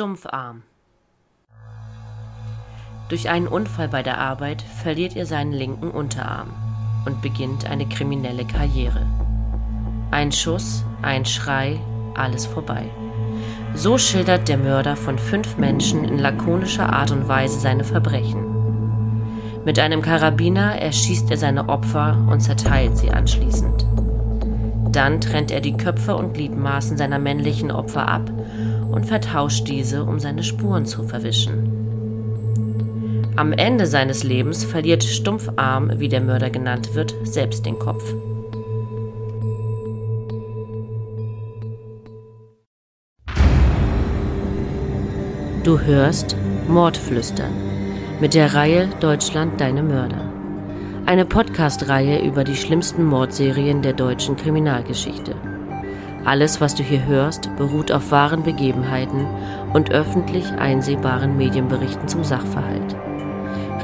Stumpfarm. Durch einen Unfall bei der Arbeit verliert er seinen linken Unterarm und beginnt eine kriminelle Karriere. Ein Schuss, ein Schrei, alles vorbei. So schildert der Mörder von fünf Menschen in lakonischer Art und Weise seine Verbrechen. Mit einem Karabiner erschießt er seine Opfer und zerteilt sie anschließend. Dann trennt er die Köpfe und Gliedmaßen seiner männlichen Opfer ab und vertauscht diese, um seine Spuren zu verwischen. Am Ende seines Lebens verliert Stumpfarm, wie der Mörder genannt wird, selbst den Kopf. Du hörst Mordflüstern mit der Reihe Deutschland deine Mörder. Eine Podcast-Reihe über die schlimmsten Mordserien der deutschen Kriminalgeschichte. Alles, was du hier hörst, beruht auf wahren Begebenheiten und öffentlich einsehbaren Medienberichten zum Sachverhalt.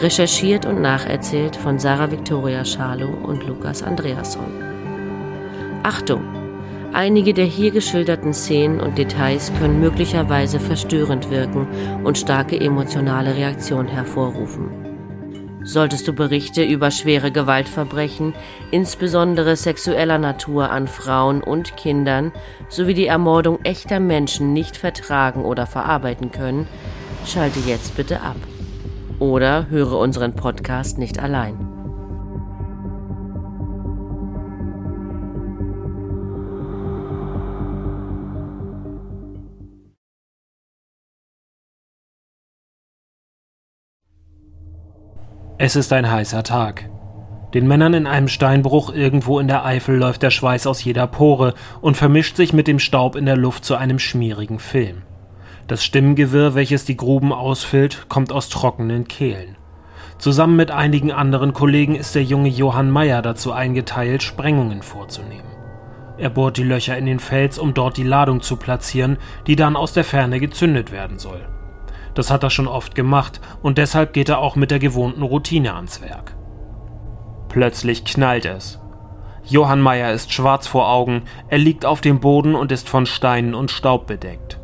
Recherchiert und nacherzählt von Sarah Victoria Schalow und Lukas Andreasson. Achtung! Einige der hier geschilderten Szenen und Details können möglicherweise verstörend wirken und starke emotionale Reaktionen hervorrufen. Solltest du Berichte über schwere Gewaltverbrechen, insbesondere sexueller Natur an Frauen und Kindern, sowie die Ermordung echter Menschen nicht vertragen oder verarbeiten können, schalte jetzt bitte ab. Oder höre unseren Podcast nicht allein. Es ist ein heißer Tag. Den Männern in einem Steinbruch irgendwo in der Eifel läuft der Schweiß aus jeder Pore und vermischt sich mit dem Staub in der Luft zu einem schmierigen Film. Das Stimmengewirr, welches die Gruben ausfüllt, kommt aus trockenen Kehlen. Zusammen mit einigen anderen Kollegen ist der junge Johann Meyer dazu eingeteilt, Sprengungen vorzunehmen. Er bohrt die Löcher in den Fels, um dort die Ladung zu platzieren, die dann aus der Ferne gezündet werden soll. Das hat er schon oft gemacht und deshalb geht er auch mit der gewohnten Routine ans Werk. Plötzlich knallt es. Johann Meyer ist schwarz vor Augen, er liegt auf dem Boden und ist von Steinen und Staub bedeckt.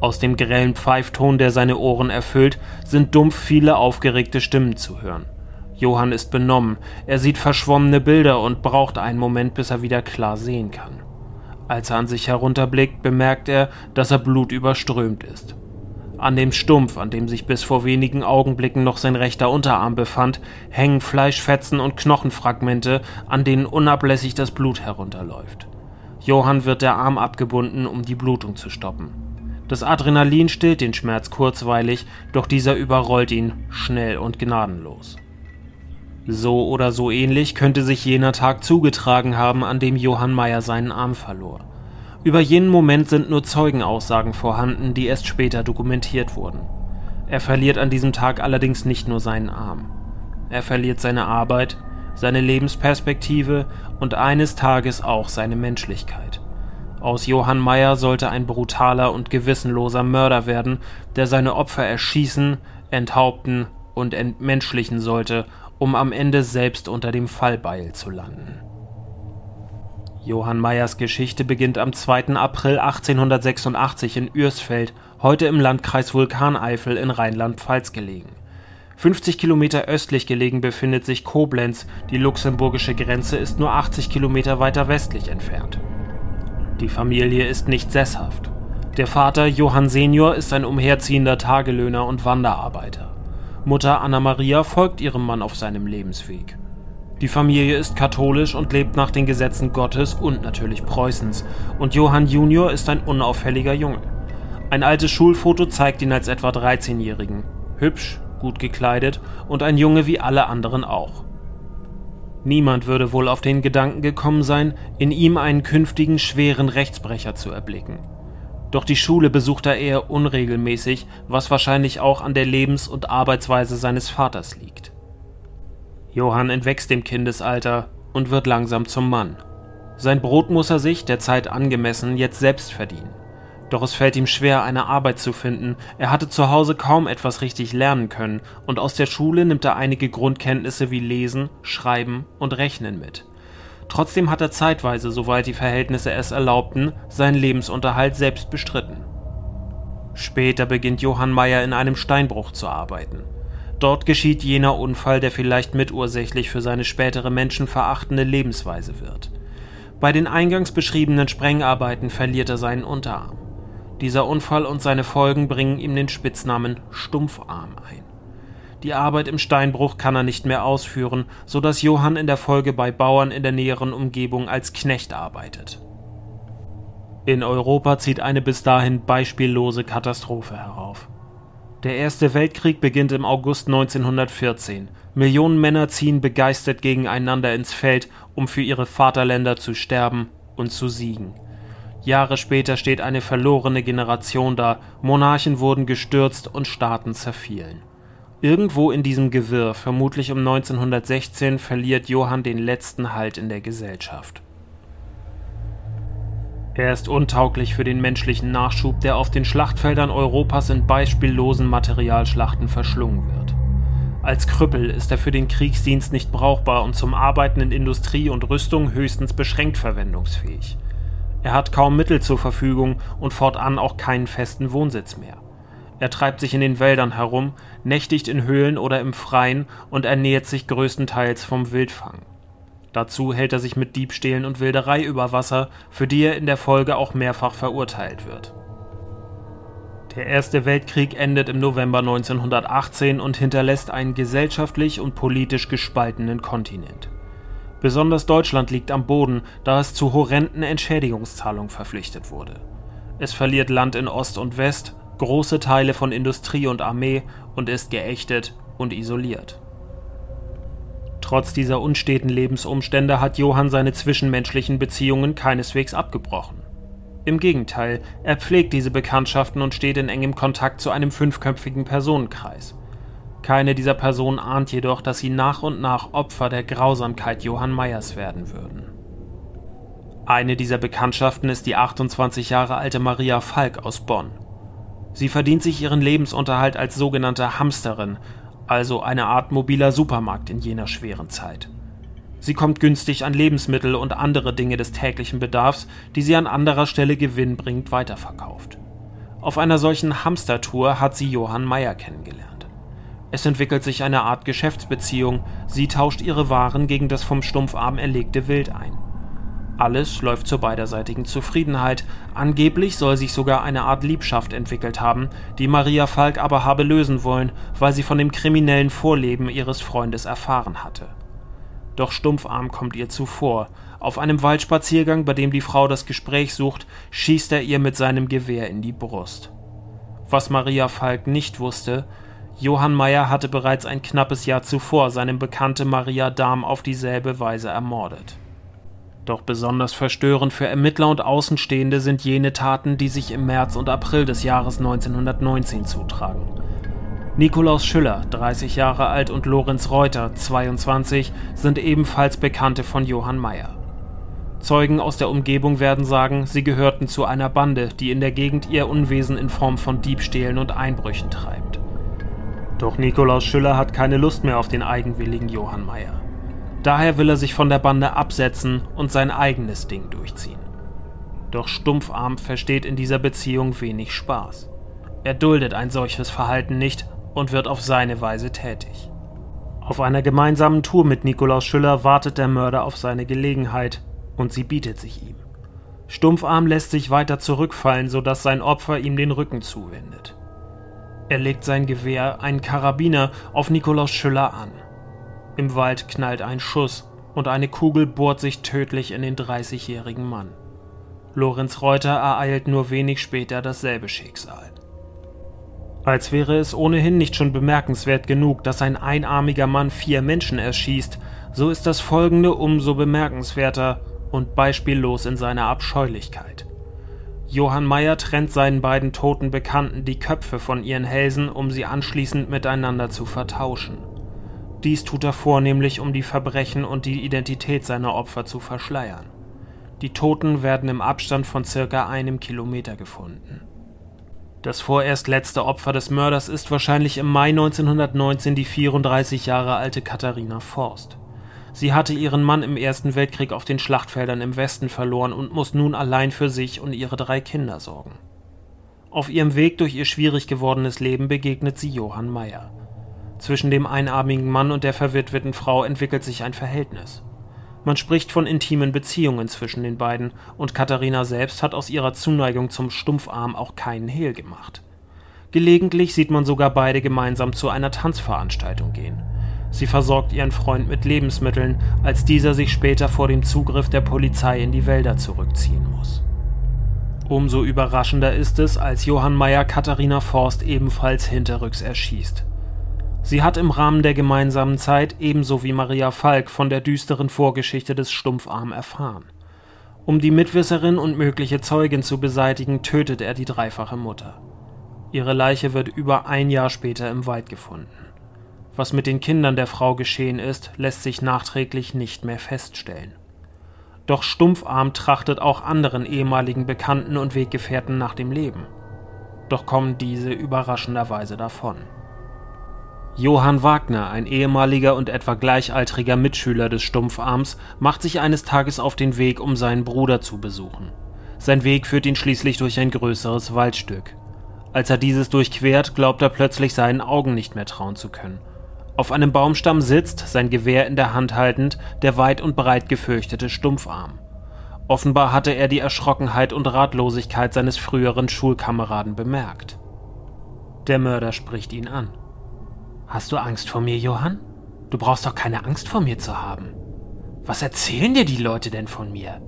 Aus dem grellen Pfeifton, der seine Ohren erfüllt, sind dumpf viele aufgeregte Stimmen zu hören. Johann ist benommen, er sieht verschwommene Bilder und braucht einen Moment, bis er wieder klar sehen kann. Als er an sich herunterblickt, bemerkt er, dass er blutüberströmt ist. An dem Stumpf, an dem sich bis vor wenigen Augenblicken noch sein rechter Unterarm befand, hängen Fleischfetzen und Knochenfragmente, an denen unablässig das Blut herunterläuft. Johann wird der Arm abgebunden, um die Blutung zu stoppen. Das Adrenalin stillt den Schmerz kurzweilig, doch dieser überrollt ihn schnell und gnadenlos. So oder so ähnlich könnte sich jener Tag zugetragen haben, an dem Johann Meyer seinen Arm verlor. Über jenen Moment sind nur Zeugenaussagen vorhanden, die erst später dokumentiert wurden. Er verliert an diesem Tag allerdings nicht nur seinen Arm. Er verliert seine Arbeit, seine Lebensperspektive und eines Tages auch seine Menschlichkeit. Aus Johann Meyer sollte ein brutaler und gewissenloser Mörder werden, der seine Opfer erschießen, enthaupten und entmenschlichen sollte, um am Ende selbst unter dem Fallbeil zu landen. Johann Meyers Geschichte beginnt am 2. April 1886 in Ürsfeld, heute im Landkreis Vulkaneifel in Rheinland-Pfalz gelegen. 50 Kilometer östlich gelegen befindet sich Koblenz, die luxemburgische Grenze ist nur 80 Kilometer weiter westlich entfernt. Die Familie ist nicht sesshaft. Der Vater Johann Senior ist ein umherziehender Tagelöhner und Wanderarbeiter. Mutter Anna Maria folgt ihrem Mann auf seinem Lebensweg. Die Familie ist katholisch und lebt nach den Gesetzen Gottes und natürlich Preußens. Und Johann Junior ist ein unauffälliger Junge. Ein altes Schulfoto zeigt ihn als etwa 13-Jährigen. Hübsch, gut gekleidet und ein Junge wie alle anderen auch. Niemand würde wohl auf den Gedanken gekommen sein, in ihm einen künftigen schweren Rechtsbrecher zu erblicken. Doch die Schule besucht er eher unregelmäßig, was wahrscheinlich auch an der Lebens- und Arbeitsweise seines Vaters liegt. Johann entwächst im Kindesalter und wird langsam zum Mann. Sein Brot muss er sich, der Zeit angemessen, jetzt selbst verdienen. Doch es fällt ihm schwer, eine Arbeit zu finden. Er hatte zu Hause kaum etwas richtig lernen können und aus der Schule nimmt er einige Grundkenntnisse wie Lesen, Schreiben und Rechnen mit. Trotzdem hat er zeitweise, soweit die Verhältnisse es erlaubten, seinen Lebensunterhalt selbst bestritten. Später beginnt Johann Meyer in einem Steinbruch zu arbeiten. Dort geschieht jener Unfall, der vielleicht mitursächlich für seine spätere menschenverachtende Lebensweise wird. Bei den eingangs beschriebenen Sprengarbeiten verliert er seinen Unterarm. Dieser Unfall und seine Folgen bringen ihm den Spitznamen Stumpfarm ein. Die Arbeit im Steinbruch kann er nicht mehr ausführen, so dass Johann in der Folge bei Bauern in der näheren Umgebung als Knecht arbeitet. In Europa zieht eine bis dahin beispiellose Katastrophe herauf. Der Erste Weltkrieg beginnt im August 1914. Millionen Männer ziehen begeistert gegeneinander ins Feld, um für ihre Vaterländer zu sterben und zu siegen. Jahre später steht eine verlorene Generation da, Monarchen wurden gestürzt und Staaten zerfielen. Irgendwo in diesem Gewirr, vermutlich um 1916, verliert Johann den letzten Halt in der Gesellschaft. Er ist untauglich für den menschlichen Nachschub, der auf den Schlachtfeldern Europas in beispiellosen Materialschlachten verschlungen wird. Als Krüppel ist er für den Kriegsdienst nicht brauchbar und zum Arbeiten in Industrie und Rüstung höchstens beschränkt verwendungsfähig. Er hat kaum Mittel zur Verfügung und fortan auch keinen festen Wohnsitz mehr. Er treibt sich in den Wäldern herum, nächtigt in Höhlen oder im Freien und ernährt sich größtenteils vom Wildfang. Dazu hält er sich mit Diebstählen und Wilderei über Wasser, für die er in der Folge auch mehrfach verurteilt wird. Der Erste Weltkrieg endet im November 1918 und hinterlässt einen gesellschaftlich und politisch gespaltenen Kontinent. Besonders Deutschland liegt am Boden, da es zu horrenden Entschädigungszahlungen verpflichtet wurde. Es verliert Land in Ost und West, große Teile von Industrie und Armee und ist geächtet und isoliert. Trotz dieser unsteten Lebensumstände hat Johann seine zwischenmenschlichen Beziehungen keineswegs abgebrochen. Im Gegenteil, er pflegt diese Bekanntschaften und steht in engem Kontakt zu einem fünfköpfigen Personenkreis. Keine dieser Personen ahnt jedoch, dass sie nach und nach Opfer der Grausamkeit Johann Meyers werden würden. Eine dieser Bekanntschaften ist die 28 Jahre alte Maria Falk aus Bonn. Sie verdient sich ihren Lebensunterhalt als sogenannte Hamsterin, also eine Art mobiler Supermarkt in jener schweren Zeit. Sie kommt günstig an Lebensmittel und andere Dinge des täglichen Bedarfs, die sie an anderer Stelle gewinnbringend weiterverkauft. Auf einer solchen Hamstertour hat sie Johann Meyer kennengelernt. Es entwickelt sich eine Art Geschäftsbeziehung, sie tauscht ihre Waren gegen das vom Stumpfarm erlegte Wild ein. Alles läuft zur beiderseitigen Zufriedenheit. Angeblich soll sich sogar eine Art Liebschaft entwickelt haben, die Maria Falk aber habe lösen wollen, weil sie von dem kriminellen Vorleben ihres Freundes erfahren hatte. Doch Stumpfarm kommt ihr zuvor. Auf einem Waldspaziergang, bei dem die Frau das Gespräch sucht, schießt er ihr mit seinem Gewehr in die Brust. Was Maria Falk nicht wusste, Johann Meyer hatte bereits ein knappes Jahr zuvor seine Bekannte Maria Dahm auf dieselbe Weise ermordet. Doch besonders verstörend für Ermittler und Außenstehende sind jene Taten, die sich im März und April des Jahres 1919 zutragen. Nikolaus Schüller, 30 Jahre alt, und Lorenz Reuter, 22, sind ebenfalls Bekannte von Johann Meyer. Zeugen aus der Umgebung werden sagen, sie gehörten zu einer Bande, die in der Gegend ihr Unwesen in Form von Diebstählen und Einbrüchen treibt. Doch Nikolaus Schüller hat keine Lust mehr auf den eigenwilligen Johann Meyer. Daher will er sich von der Bande absetzen und sein eigenes Ding durchziehen. Doch Stumpfarm versteht in dieser Beziehung wenig Spaß. Er duldet ein solches Verhalten nicht und wird auf seine Weise tätig. Auf einer gemeinsamen Tour mit Nikolaus Schüller wartet der Mörder auf seine Gelegenheit und sie bietet sich ihm. Stumpfarm lässt sich weiter zurückfallen, sodass sein Opfer ihm den Rücken zuwendet. Er legt sein Gewehr, einen Karabiner, auf Nikolaus Schüller an. Im Wald knallt ein Schuss und eine Kugel bohrt sich tödlich in den 30-jährigen Mann. Lorenz Reuter ereilt nur wenig später dasselbe Schicksal. Als wäre es ohnehin nicht schon bemerkenswert genug, dass ein einarmiger Mann vier Menschen erschießt, so ist das folgende umso bemerkenswerter und beispiellos in seiner Abscheulichkeit. Johann Meyer trennt seinen beiden toten Bekannten die Köpfe von ihren Hälsen, um sie anschließend miteinander zu vertauschen. Dies tut er vornehmlich, um die Verbrechen und die Identität seiner Opfer zu verschleiern. Die Toten werden im Abstand von circa einem Kilometer gefunden. Das vorerst letzte Opfer des Mörders ist wahrscheinlich im Mai 1919 die 34 Jahre alte Katharina Forst. Sie hatte ihren Mann im Ersten Weltkrieg auf den Schlachtfeldern im Westen verloren und muss nun allein für sich und ihre drei Kinder sorgen. Auf ihrem Weg durch ihr schwierig gewordenes Leben begegnet sie Johann Meyer. Zwischen dem einarmigen Mann und der verwitweten Frau entwickelt sich ein Verhältnis. Man spricht von intimen Beziehungen zwischen den beiden, und Katharina selbst hat aus ihrer Zuneigung zum Stumpfarm auch keinen Hehl gemacht. Gelegentlich sieht man sogar beide gemeinsam zu einer Tanzveranstaltung gehen. Sie versorgt ihren Freund mit Lebensmitteln, als dieser sich später vor dem Zugriff der Polizei in die Wälder zurückziehen muss. Umso überraschender ist es, als Johann Meyer Katharina Forst ebenfalls hinterrücks erschießt. Sie hat im Rahmen der gemeinsamen Zeit ebenso wie Maria Falk von der düsteren Vorgeschichte des Stumpfarm erfahren. Um die Mitwisserin und mögliche Zeugin zu beseitigen, tötet er die dreifache Mutter. Ihre Leiche wird über ein Jahr später im Wald gefunden. Was mit den Kindern der Frau geschehen ist, lässt sich nachträglich nicht mehr feststellen. Doch Stumpfarm trachtet auch anderen ehemaligen Bekannten und Weggefährten nach dem Leben. Doch kommen diese überraschenderweise davon. Johann Wagner, ein ehemaliger und etwa gleichaltriger Mitschüler des Stumpfarms, macht sich eines Tages auf den Weg, um seinen Bruder zu besuchen. Sein Weg führt ihn schließlich durch ein größeres Waldstück. Als er dieses durchquert, glaubt er plötzlich seinen Augen nicht mehr trauen zu können. Auf einem Baumstamm sitzt, sein Gewehr in der Hand haltend, der weit und breit gefürchtete Stumpfarm. Offenbar hatte er die Erschrockenheit und Ratlosigkeit seines früheren Schulkameraden bemerkt. Der Mörder spricht ihn an. Hast du Angst vor mir, Johann? Du brauchst doch keine Angst vor mir zu haben. Was erzählen dir die Leute denn von mir?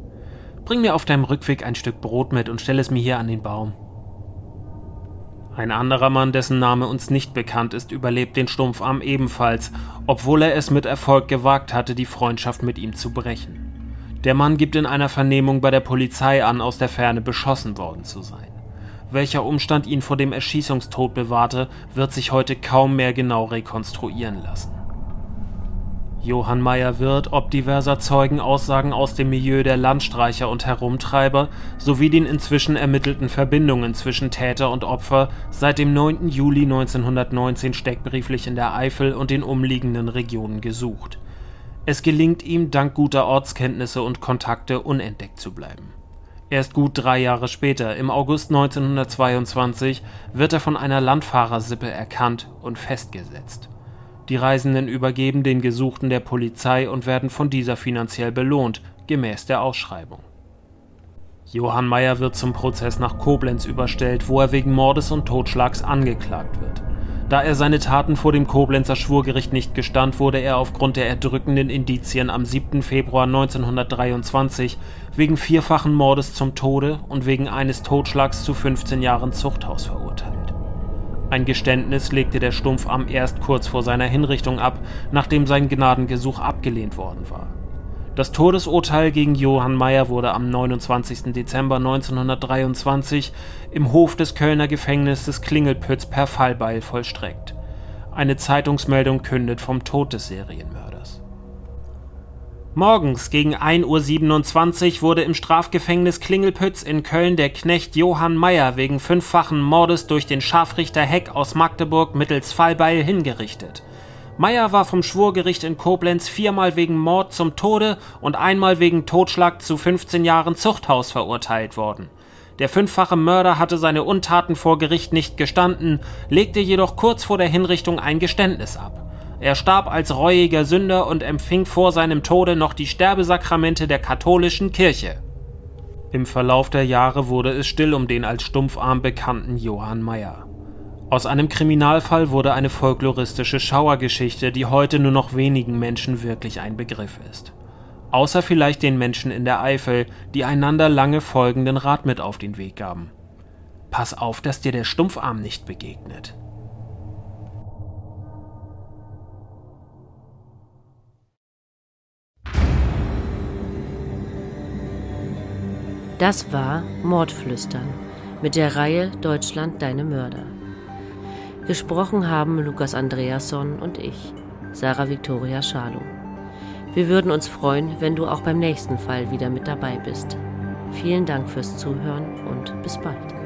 Bring mir auf deinem Rückweg ein Stück Brot mit und stell es mir hier an den Baum. Ein anderer Mann, dessen Name uns nicht bekannt ist, überlebt den Stumpfarm ebenfalls, obwohl er es mit Erfolg gewagt hatte, die Freundschaft mit ihm zu brechen. Der Mann gibt in einer Vernehmung bei der Polizei an, aus der Ferne beschossen worden zu sein. Welcher Umstand ihn vor dem Erschießungstod bewahrte, wird sich heute kaum mehr genau rekonstruieren lassen. Johann Meyer wird, ob diverser Zeugenaussagen aus dem Milieu der Landstreicher und Herumtreiber sowie den inzwischen ermittelten Verbindungen zwischen Täter und Opfer, seit dem 9. Juli 1919 steckbrieflich in der Eifel und den umliegenden Regionen gesucht. Es gelingt ihm dank guter Ortskenntnisse und Kontakte unentdeckt zu bleiben Erst gut drei Jahre später, im August 1922, wird er von einer Landfahrersippe erkannt und festgesetzt. Die Reisenden übergeben den Gesuchten der Polizei und werden von dieser finanziell belohnt, gemäß der Ausschreibung. Johann Meyer wird zum Prozess nach Koblenz überstellt, wo er wegen Mordes und Totschlags angeklagt wird. Da er seine Taten vor dem Koblenzer Schwurgericht nicht gestand, wurde er aufgrund der erdrückenden Indizien am 7. Februar 1923 wegen vierfachen Mordes zum Tode und wegen eines Totschlags zu 15 Jahren Zuchthaus verurteilt. Ein Geständnis legte der Stumpfarm erst kurz vor seiner Hinrichtung ab, nachdem sein Gnadengesuch abgelehnt worden war. Das Todesurteil gegen Johann Meyer wurde am 29. Dezember 1923 im Hof des Kölner Gefängnisses Klingelpütz per Fallbeil vollstreckt. Eine Zeitungsmeldung kündet vom Tod des Serienmörders. Morgens gegen 1.27 Uhr wurde im Strafgefängnis Klingelpütz in Köln der Knecht Johann Meyer wegen fünffachen Mordes durch den Scharfrichter Heck aus Magdeburg mittels Fallbeil hingerichtet. Meyer war vom Schwurgericht in Koblenz viermal wegen Mord zum Tode und einmal wegen Totschlag zu 15 Jahren Zuchthaus verurteilt worden. Der fünffache Mörder hatte seine Untaten vor Gericht nicht gestanden, legte jedoch kurz vor der Hinrichtung ein Geständnis ab. Er starb als reuiger Sünder und empfing vor seinem Tode noch die Sterbesakramente der katholischen Kirche. Im Verlauf der Jahre wurde es still um den als stumpfarm bekannten Johann Meyer. Aus einem Kriminalfall wurde eine folkloristische Schauergeschichte, die heute nur noch wenigen Menschen wirklich ein Begriff ist. Außer vielleicht den Menschen in der Eifel, die einander lange folgenden Rat mit auf den Weg gaben. Pass auf, dass dir der Stumpfarm nicht begegnet. Das war Mordflüstern mit der Reihe Deutschland deine Mörder. Gesprochen haben Lukas Andreasson und ich, Sarah Victoria Schalow. Wir würden uns freuen, wenn du auch beim nächsten Fall wieder mit dabei bist. Vielen Dank fürs Zuhören und bis bald.